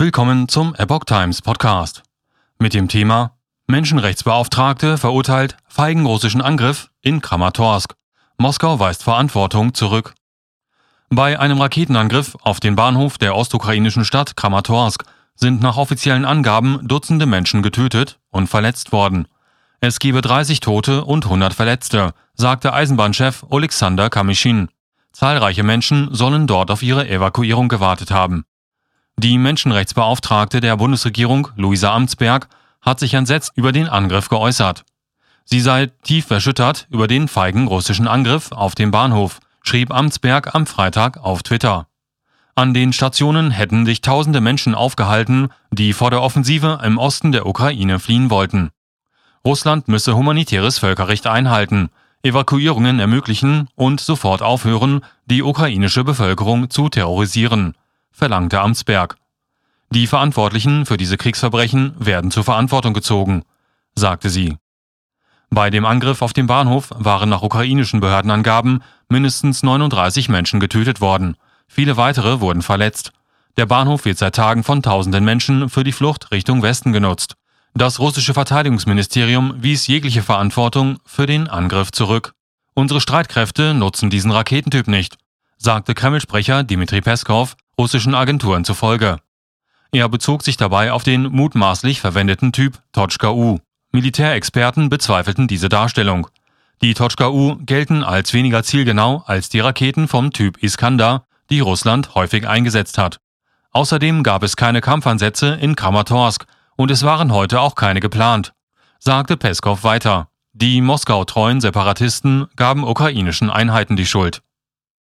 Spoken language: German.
Willkommen zum Epoch Times Podcast mit dem Thema Menschenrechtsbeauftragte verurteilt feigen russischen Angriff in Kramatorsk. Moskau weist Verantwortung zurück. Bei einem Raketenangriff auf den Bahnhof der ostukrainischen Stadt Kramatorsk sind nach offiziellen Angaben Dutzende Menschen getötet und verletzt worden. Es gebe 30 Tote und 100 Verletzte, sagte Eisenbahnchef Alexander Kamischin. Zahlreiche Menschen sollen dort auf ihre Evakuierung gewartet haben. Die Menschenrechtsbeauftragte der Bundesregierung, Luisa Amtsberg, hat sich entsetzt über den Angriff geäußert. Sie sei tief erschüttert über den feigen russischen Angriff auf den Bahnhof, schrieb Amtsberg am Freitag auf Twitter. An den Stationen hätten sich tausende Menschen aufgehalten, die vor der Offensive im Osten der Ukraine fliehen wollten. Russland müsse humanitäres Völkerrecht einhalten, Evakuierungen ermöglichen und sofort aufhören, die ukrainische Bevölkerung zu terrorisieren, verlangte Amtsberg. Die Verantwortlichen für diese Kriegsverbrechen werden zur Verantwortung gezogen, sagte sie. Bei dem Angriff auf den Bahnhof waren nach ukrainischen Behördenangaben mindestens 39 Menschen getötet worden. Viele weitere wurden verletzt. Der Bahnhof wird seit Tagen von tausenden Menschen für die Flucht Richtung Westen genutzt. Das russische Verteidigungsministerium wies jegliche Verantwortung für den Angriff zurück. Unsere Streitkräfte nutzen diesen Raketentyp nicht, sagte Kreml-Sprecher Dmitri Peskov russischen Agenturen zufolge. Er bezog sich dabei auf den mutmaßlich verwendeten Typ Tochka-U. Militärexperten bezweifelten diese Darstellung. Die Tochka-U gelten als weniger zielgenau als die Raketen vom Typ Iskander, die Russland häufig eingesetzt hat. Außerdem gab es keine Kampfansätze in Kramatorsk und es waren heute auch keine geplant, sagte Peskov weiter. Die Moskau-treuen Separatisten gaben ukrainischen Einheiten die Schuld.